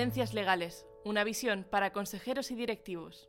Tendencias Legales, una visión para consejeros y directivos.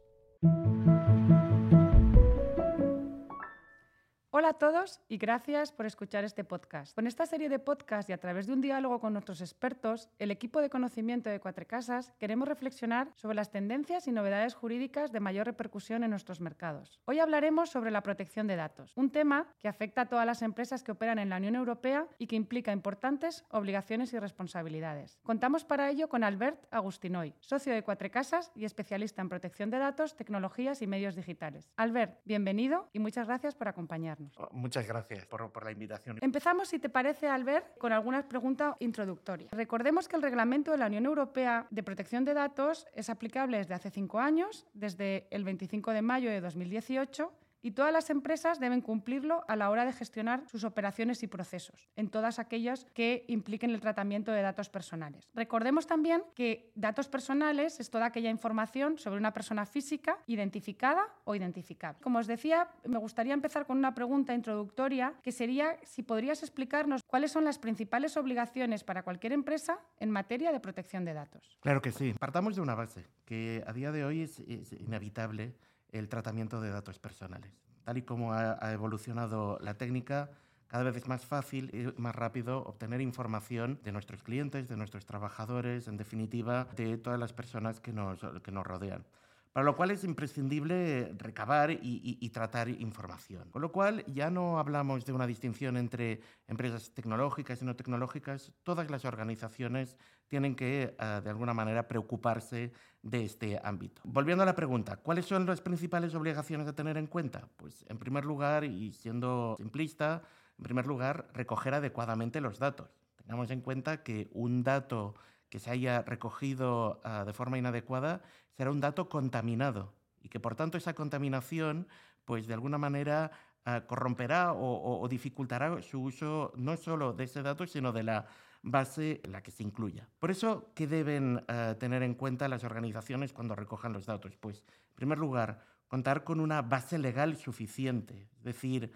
Hola a todos y gracias por escuchar este podcast. Con esta serie de podcasts y a través de un diálogo con nuestros expertos, el equipo de conocimiento de Cuatro Casas queremos reflexionar sobre las tendencias y novedades jurídicas de mayor repercusión en nuestros mercados. Hoy hablaremos sobre la protección de datos, un tema que afecta a todas las empresas que operan en la Unión Europea y que implica importantes obligaciones y responsabilidades. Contamos para ello con Albert Agustinoy, socio de Cuatro Casas y especialista en protección de datos, tecnologías y medios digitales. Albert, bienvenido y muchas gracias por acompañarnos. Oh, muchas gracias por, por, la invitación. Empezamos, si te parece, Albert, con algunas preguntas introductorias. Recordemos que el reglamento de la Unión Europea de protección de datos es aplicable desde hace cinco años, desde el 25 de mayo de 2018 y todas las empresas deben cumplirlo a la hora de gestionar sus operaciones y procesos, en todas aquellas que impliquen el tratamiento de datos personales. Recordemos también que datos personales es toda aquella información sobre una persona física identificada o identificable. Como os decía, me gustaría empezar con una pregunta introductoria que sería si podrías explicarnos cuáles son las principales obligaciones para cualquier empresa en materia de protección de datos. Claro que sí. Partamos de una base que a día de hoy es, es inevitable el tratamiento de datos personales. Tal y como ha, evolucionado la técnica, cada vez es más fácil y más rápido obtener información de nuestros clientes, de nuestros trabajadores, en definitiva, de todas las personas que nos, rodean para lo cual es imprescindible recabar y, tratar información. Con lo cual ya no hablamos de una distinción entre empresas tecnológicas y no tecnológicas, todas las organizaciones tienen que, eh, de alguna manera, preocuparse de este ámbito. Volviendo a la pregunta, ¿cuáles son las principales obligaciones a tener en cuenta? Pues, en primer lugar, y siendo simplista, en primer lugar, recoger adecuadamente los datos. Tengamos en cuenta que un dato que se haya recogido uh, de forma inadecuada será un dato contaminado y que por tanto esa contaminación pues de alguna manera uh, corromperá o, o, o, dificultará su uso no solo de ese dato sino de la base en la que se incluya. Por eso, ¿qué deben uh, tener en cuenta las organizaciones cuando recojan los datos? Pues, en primer lugar, contar con una base legal suficiente, es decir,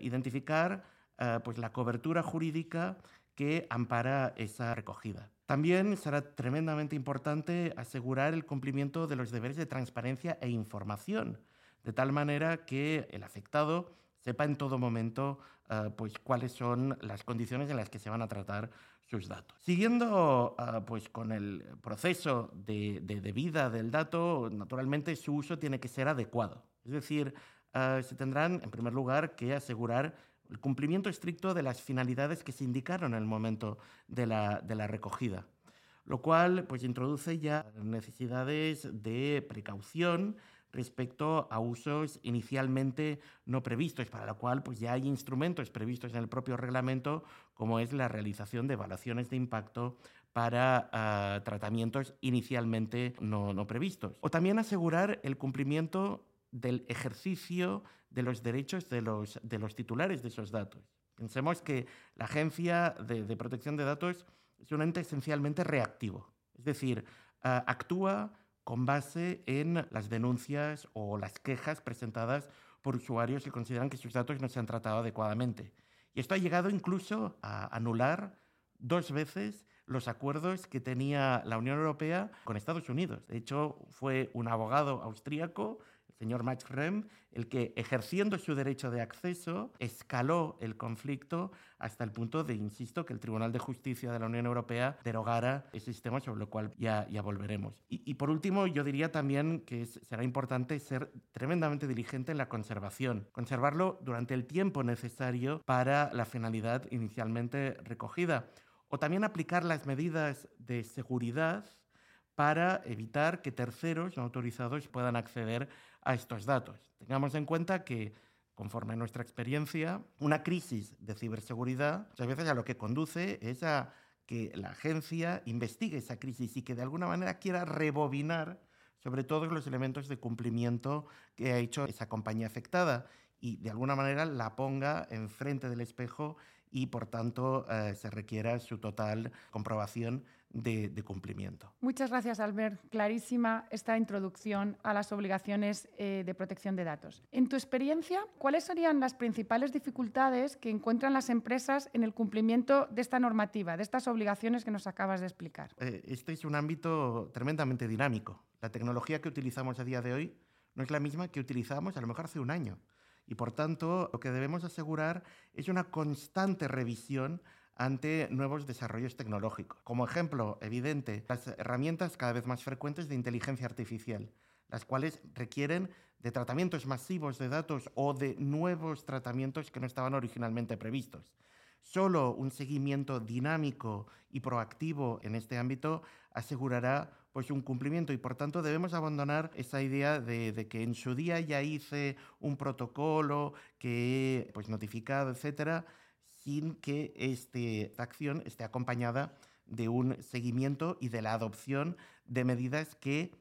identificar pues, la cobertura jurídica que ampara esa recogida. También será tremendamente importante asegurar el cumplimiento de los deberes de transparencia e información, de tal manera que el afectado sepa en todo momento uh, pues, cuáles son las condiciones en las que se van a tratar sus datos. Siguiendo uh, pues, con el proceso de, de, de, vida del dato, naturalmente su uso tiene que ser adecuado. Es decir, uh, se tendrán, en primer lugar, que asegurar el cumplimiento estricto de las finalidades que se indicaron en el momento de la, recogida, lo cual pues, introduce ya necesidades de precaución respecto a usos inicialmente no previstos, para lo cual pues, ya hay instrumentos previstos en el propio reglamento, como es la realización de evaluaciones de impacto para uh, tratamientos inicialmente no, no previstos. O también asegurar el cumplimiento del ejercicio de los derechos de los, de los titulares de esos datos. Pensemos que la Agencia de, Protección de Datos es un ente esencialmente reactivo, es decir, uh, actúa con base en las denuncias o las quejas presentadas por usuarios que consideran que sus datos no se han tratado adecuadamente. Y esto ha llegado incluso a anular dos veces los acuerdos que tenía la Unión Europea con Estados Unidos. De hecho, fue un abogado austríaco señor Max el que, ejerciendo su derecho de acceso, escaló el conflicto hasta el punto de, insisto, que el Tribunal de Justicia de la Unión Europea derogara ese sistema, sobre lo cual ya, volveremos. Y, por último, yo diría también que será importante ser tremendamente diligente en la conservación, conservarlo durante el tiempo necesario para la finalidad inicialmente recogida, o también aplicar las medidas de seguridad para evitar que terceros no autorizados puedan acceder a estos datos. Tengamos en cuenta que, conforme a nuestra experiencia, una crisis de ciberseguridad muchas veces a lo que conduce es a que la agencia investigue esa crisis y que de alguna manera quiera rebobinar sobre todos los elementos de cumplimiento que ha hecho esa compañía afectada y de alguna manera la ponga enfrente del espejo y por tanto eh, se requiera su total comprobación de, cumplimiento. Muchas gracias, Albert. Clarísima esta introducción a las obligaciones eh, de protección de datos. En tu experiencia, ¿cuáles serían las principales dificultades que encuentran las empresas en el cumplimiento de esta normativa, de estas obligaciones que nos acabas de explicar? Eh, este es un ámbito tremendamente dinámico. La tecnología que utilizamos a día de hoy no es la misma que utilizábamos a lo mejor hace un año. Y por tanto, lo que debemos asegurar es una constante revisión ante nuevos desarrollos tecnológicos. Como ejemplo evidente, las herramientas cada vez más frecuentes de inteligencia artificial, las cuales requieren de tratamientos masivos de datos o de nuevos tratamientos que no estaban originalmente previstos. Solo un seguimiento dinámico y proactivo en este ámbito asegurará pues un cumplimiento. Y por tanto debemos abandonar esa idea de, que en su día ya hice un protocolo que he pues, notificado, etcétera, sin que esta acción esté acompañada de un seguimiento y de la adopción de medidas que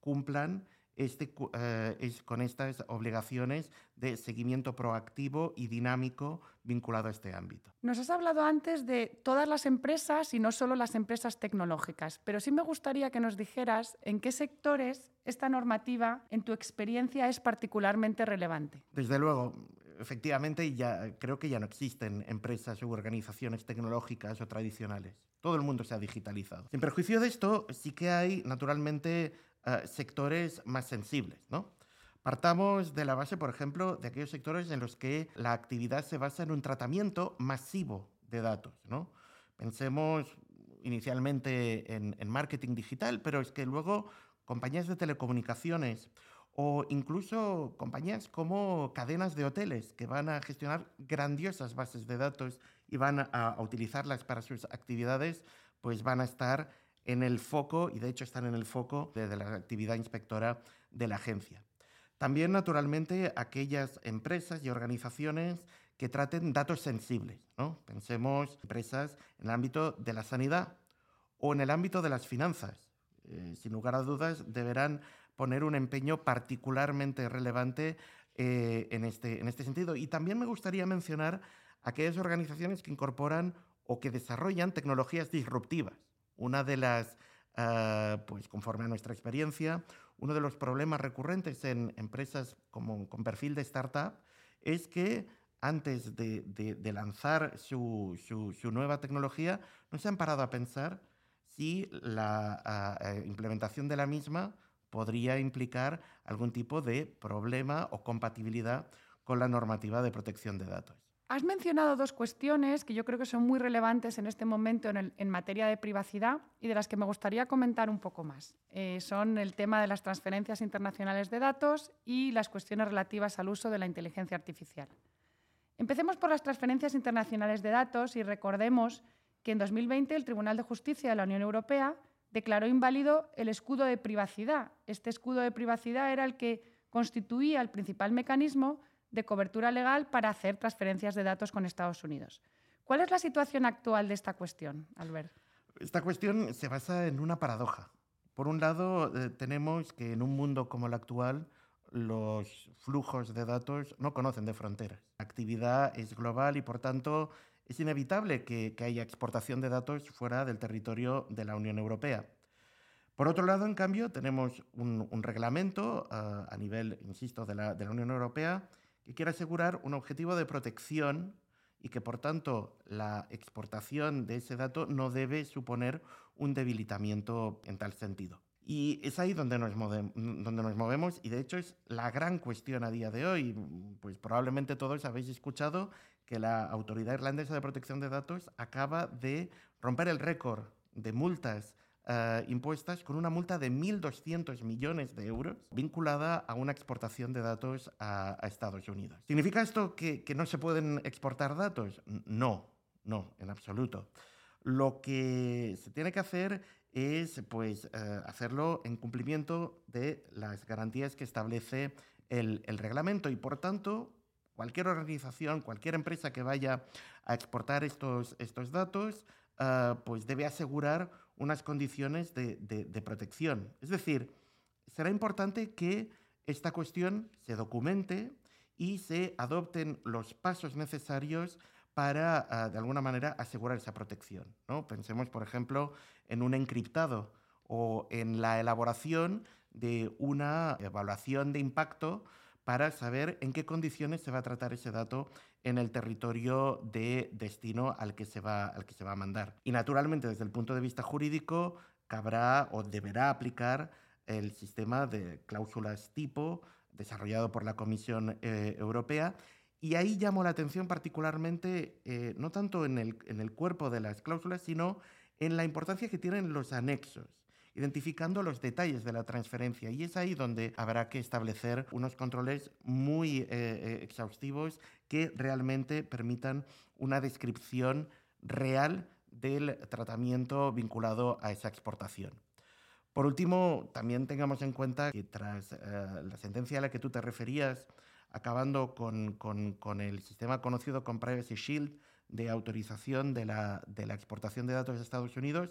cumplan este, eh, con estas obligaciones de seguimiento proactivo y dinámico vinculado a este ámbito. Nos has hablado antes de todas las empresas y no solo las empresas tecnológicas, pero sí me gustaría que nos dijeras en qué sectores esta normativa, en tu experiencia, es particularmente relevante. Desde luego, efectivamente ya creo que ya no existen empresas u organizaciones tecnológicas o tradicionales. Todo el mundo se ha digitalizado. Sin perjuicio de esto, sí que hay naturalmente eh, sectores más sensibles, ¿no? Partamos de la base, por ejemplo, de aquellos sectores en los que la actividad se basa en un tratamiento masivo de datos, ¿no? Pensemos inicialmente en, en marketing digital, pero es que luego compañías de telecomunicaciones o incluso compañías como cadenas de hoteles que van a gestionar grandiosas bases de datos y van a, a, utilizarlas para sus actividades, pues van a estar en el foco, y de hecho están en el foco de, la actividad inspectora de la agencia. También, naturalmente, aquellas empresas y organizaciones que traten datos sensibles. ¿no? Pensemos empresas en el ámbito de la sanidad o en el ámbito de las finanzas. Eh, sin lugar a dudas, deberán poner un empeño particularmente relevante eh, en, este, en este sentido. Y también me gustaría mencionar aquellas organizaciones que incorporan o que desarrollan tecnologías disruptivas. Una de las, ah, pues conforme a nuestra experiencia, uno de los problemas recurrentes en empresas como, con perfil de startup es que antes de, lanzar su, nueva tecnología no se han parado a pensar si la ah, eh, implementación de la misma podría implicar algún tipo de problema o compatibilidad con la normativa de protección de datos. Has mencionado dos cuestiones que yo creo que son muy relevantes en este momento en, materia de privacidad y de las que me gustaría comentar un poco más. Eh, son el tema de las transferencias internacionales de datos y las cuestiones relativas al uso de la inteligencia artificial. Empecemos por las transferencias internacionales de datos y recordemos que en 2020 el Tribunal de Justicia de la Unión Europea declaró inválido el escudo de privacidad. Este escudo de privacidad era el que constituía el principal mecanismo de cobertura legal para hacer transferencias de datos con Estados Unidos. ¿Cuál es la situación actual de esta cuestión, Albert? Esta cuestión se basa en una paradoja. Por un lado, eh, tenemos que en un mundo como el actual, los flujos de datos no conocen de fronteras. La actividad es global y, por tanto, es inevitable que, haya exportación de datos fuera del territorio de la Unión Europea. Por otro lado, en cambio, tenemos un, reglamento eh, a nivel, insisto, de la Unión Europea que quiere asegurar un objetivo de protección y que, por tanto, la exportación de ese dato no debe suponer un debilitamiento en tal sentido. Y es ahí donde nos, donde nos movemos y de hecho es la gran cuestión a día de hoy. Pues probablemente todos habéis escuchado que la Autoridad Irlandesa de Protección de Datos acaba de romper el récord de multas eh, impuestas con una multa de 1.200 millones de euros vinculada a una exportación de datos a, Estados Unidos. ¿Significa esto que, no se pueden exportar datos? No, no, en absoluto. Lo que se tiene que hacer es pues, eh, hacerlo en cumplimiento de las garantías que establece el, reglamento y, por tanto, cualquier organización, cualquier empresa que vaya a exportar estos, estos datos, eh, pues debe asegurar unas condiciones de, protección. Es decir, será importante que esta cuestión se documente y se adopten los pasos necesarios para, ah, de alguna manera, asegurar esa protección. ¿no? Pensemos, por ejemplo, en un encriptado o en la elaboración de una evaluación de impacto para saber en qué condiciones se va a tratar ese dato en el territorio de destino al que se va, al que se va a mandar. Y naturalmente, desde el punto de vista jurídico, cabrá o deberá aplicar el sistema de cláusulas tipo desarrollado por la Comisión eh, Europea y ahí llamo la atención particularmente, eh, no tanto en el, en el cuerpo de las cláusulas, sino en la importancia que tienen los anexos identificando los detalles de la transferencia. Y es ahí donde habrá que establecer unos controles muy eh, eh, exhaustivos que realmente permitan una descripción real del tratamiento vinculado a esa exportación. Por último, también tengamos en cuenta que tras la sentencia a la que tú te referías, acabando con, el sistema conocido como Privacy Shield de autorización de la, exportación de datos de Estados Unidos,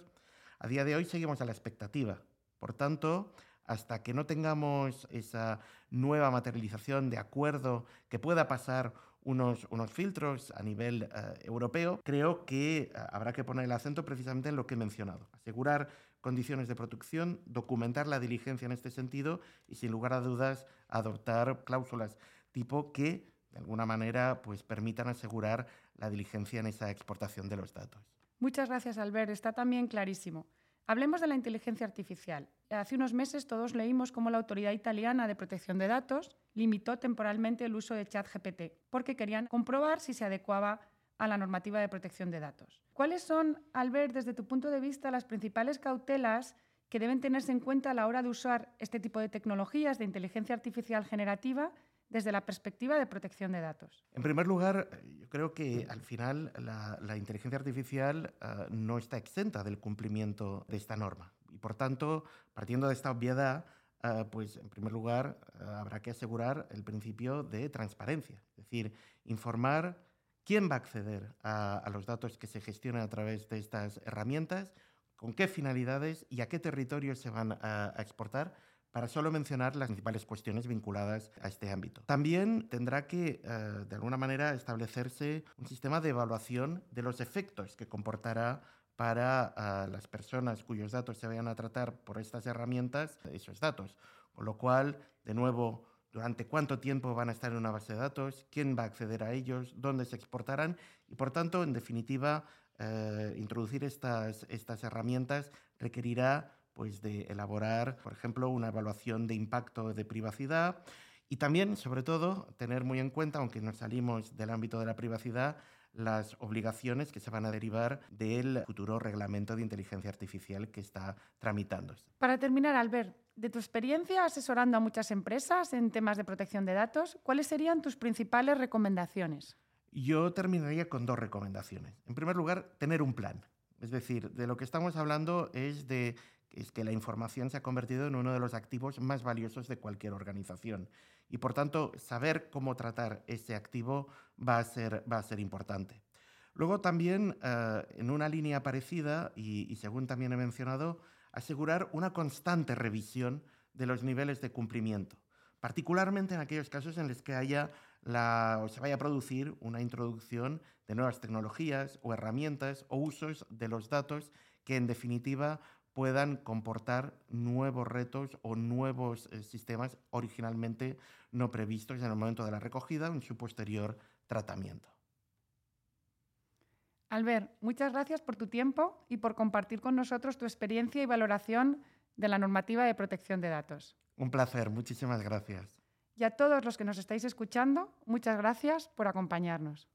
a día de hoy seguimos a la expectativa. Por tanto, hasta que no tengamos esa nueva materialización de acuerdo que pueda pasar unos, filtros a nivel eh, europeo, creo que eh, habrá que poner el acento precisamente en lo que he mencionado. Asegurar condiciones de protección, documentar la diligencia en este sentido y, sin lugar a dudas, adoptar cláusulas tipo que, de alguna manera, pues permitan asegurar la diligencia en esa exportación de los datos. Muchas gracias, Albert. Está también clarísimo. Hablemos de la inteligencia artificial. Hace unos meses todos leímos cómo la Autoridad Italiana de Protección de Datos limitó temporalmente el uso de ChatGPT porque querían comprobar si se adecuaba a la normativa de protección de datos. ¿Cuáles son, Albert, desde tu punto de vista, las principales cautelas que deben tenerse en cuenta a la hora de usar este tipo de tecnologías de inteligencia artificial generativa desde la perspectiva de protección de datos? En primer lugar, yo creo que al final la, inteligencia artificial ah, no está exenta del cumplimiento de esta norma. Y por tanto, partiendo de esta obviedad, ah, pues en primer lugar ah, habrá que asegurar el principio de transparencia, es decir, informar quién va a acceder a, los datos que se gestionan a través de estas herramientas, con qué finalidades y a qué territorios se van a exportar para solo mencionar las principales cuestiones vinculadas a este ámbito. También tendrá que, eh, de alguna manera, establecerse un sistema de evaluación de los efectos que comportará para eh, las personas cuyos datos se vayan a tratar por estas herramientas esos datos. Con lo cual, de nuevo, durante cuánto tiempo van a estar en una base de datos, quién va a acceder a ellos, dónde se exportarán y, por tanto, en definitiva, eh, introducir estas, estas herramientas requerirá pues, de elaborar, por ejemplo, una evaluación de impacto de privacidad y también, sobre todo, tener muy en cuenta, aunque nos salimos del ámbito de la privacidad, las obligaciones que se van a derivar del futuro reglamento de inteligencia artificial que está tramitándose. Para terminar, Albert, de tu experiencia asesorando a muchas empresas en temas de protección de datos, ¿cuáles serían tus principales recomendaciones? Yo terminaría con dos recomendaciones. En primer lugar, tener un plan. Es decir, de lo que estamos hablando es de es que la información se ha convertido en uno de los activos más valiosos de cualquier organización. Y por tanto, saber cómo tratar ese activo va a ser, va a ser importante. Luego también, eh, en una línea parecida, y, según también he mencionado, asegurar una constante revisión de los niveles de cumplimiento, particularmente en aquellos casos en los que haya la, o se vaya a producir una introducción de nuevas tecnologías o herramientas o usos de los datos que en definitiva puedan comportar nuevos retos o nuevos eh, sistemas originalmente no previstos en el momento de la recogida o en su posterior tratamiento. Albert, muchas gracias por tu tiempo y por compartir con nosotros tu experiencia y valoración de la normativa de protección de datos. Un placer, muchísimas gracias. Y a todos los que nos estáis escuchando, muchas gracias por acompañarnos.